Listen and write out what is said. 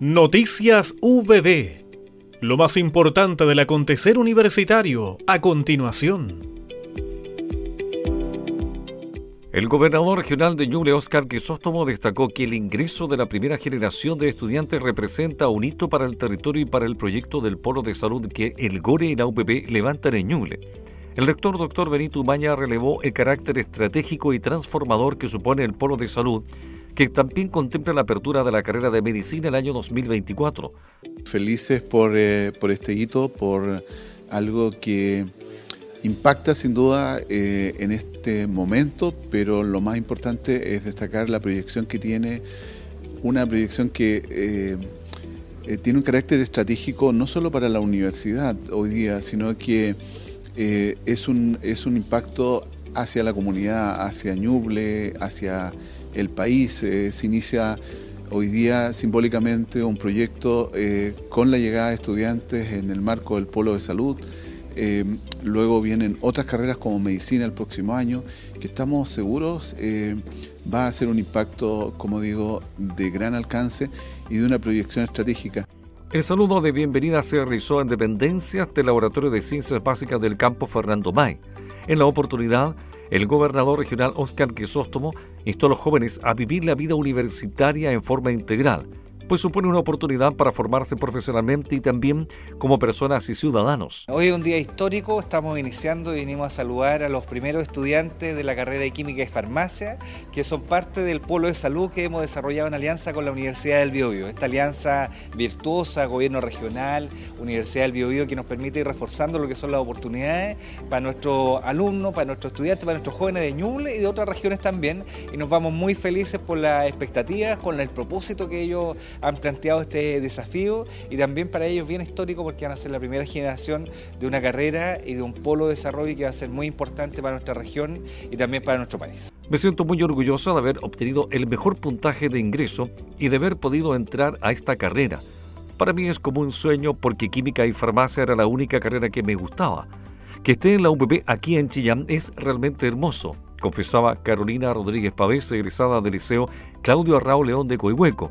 Noticias VB. Lo más importante del acontecer universitario a continuación. El gobernador regional de Ñuble, Oscar Quisóstomo, destacó que el ingreso de la primera generación de estudiantes representa un hito para el territorio y para el proyecto del polo de salud que el GORE y la UPP levantan en Ñuble. El rector doctor Benito Umaña relevó el carácter estratégico y transformador que supone el polo de salud que también contempla la apertura de la carrera de medicina el año 2024. Felices por, eh, por este hito, por algo que impacta sin duda eh, en este momento, pero lo más importante es destacar la proyección que tiene, una proyección que eh, tiene un carácter estratégico no solo para la universidad hoy día, sino que es, un, es un impacto hacia la comunidad, hacia Ñuble, hacia el país. Eh, se inicia hoy día simbólicamente un proyecto eh, con la llegada de estudiantes en el marco del Polo de Salud. Eh, luego vienen otras carreras como medicina el próximo año, que estamos seguros va a ser un impacto, como digo, de gran alcance y de una proyección estratégica. El saludo de bienvenida se realizó en dependencias del Laboratorio de Ciencias Básicas del Campo Fernando May. En la oportunidad, el gobernador regional Oscar Quisóstomo instó a los jóvenes a vivir la vida universitaria en forma integral, pues supone una oportunidad para formarse profesionalmente y también como personas y ciudadanos. Hoy es un día histórico, estamos iniciando y venimos a saludar a los primeros estudiantes de la carrera de Química y Farmacia, que son parte del polo de salud que hemos desarrollado en alianza con la Universidad del Biobío. Esta alianza virtuosa, gobierno regional, Universidad del Biobío, que nos permite ir reforzando lo que son las oportunidades para nuestros alumnos, para nuestros estudiantes, para nuestros jóvenes de Ñuble y de otras regiones también. Y nos vamos muy felices por las expectativas, con el propósito que ellos han planteado este desafío y también para ellos bien histórico porque van a ser la primera generación de una carrera y de un polo de desarrollo que va a ser muy importante para nuestra región y también para nuestro país. Me siento muy orgulloso de haber obtenido el mejor puntaje de ingreso y de haber podido entrar a esta carrera. Para mí es como un sueño porque química y farmacia era la única carrera que me gustaba. Que esté en la UPP aquí en Chillán es realmente hermoso, confesaba Carolina Rodríguez Pavés, egresada del Liceo Claudio Arrao León de Coihueco.